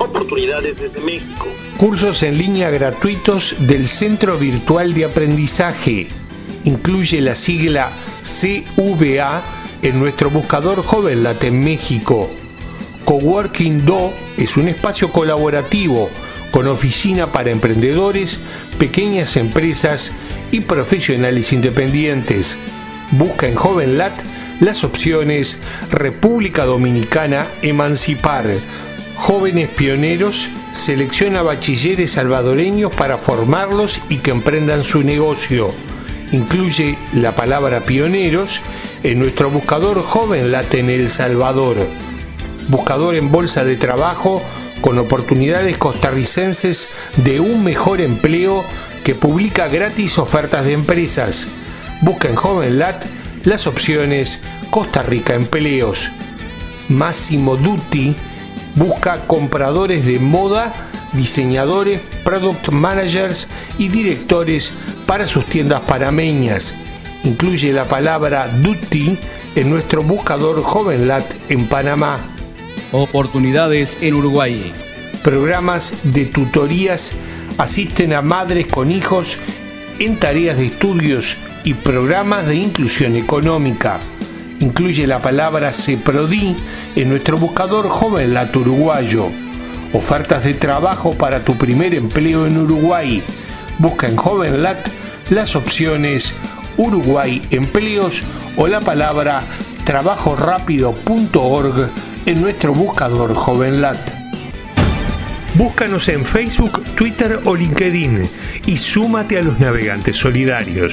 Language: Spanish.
Oportunidades desde México. Cursos en línea gratuitos del Centro Virtual de Aprendizaje. Incluye la sigla CVA en nuestro buscador JovenLat en México. Coworking Do es un espacio colaborativo con oficina para emprendedores, pequeñas empresas y profesionales independientes. Busca en JovenLat las opciones República Dominicana Emancipar. Jóvenes pioneros selecciona bachilleres salvadoreños para formarlos y que emprendan su negocio. Incluye la palabra pioneros en nuestro buscador JovenLat en El Salvador buscador en bolsa de trabajo con oportunidades costarricenses de un mejor empleo que publica gratis ofertas de empresas. Busca en JovenLat las opciones Costa Rica Empleos. Máximo Duty busca compradores de moda, diseñadores, product managers y directores para sus tiendas parameñas. Incluye la palabra Duty en nuestro buscador JovenLat en Panamá. Oportunidades en Uruguay. Programas de tutorías asisten a madres con hijos en tareas de estudios y programas de inclusión económica. Incluye la palabra CEPRODI en nuestro buscador JovenLat Uruguayo. Ofertas de trabajo para tu primer empleo en Uruguay. Busca en JovenLat las opciones Uruguay Empleos o la palabra trabajorápido.org en nuestro buscador JovenLat. Búscanos en Facebook, Twitter o LinkedIn y súmate a los navegantes solidarios.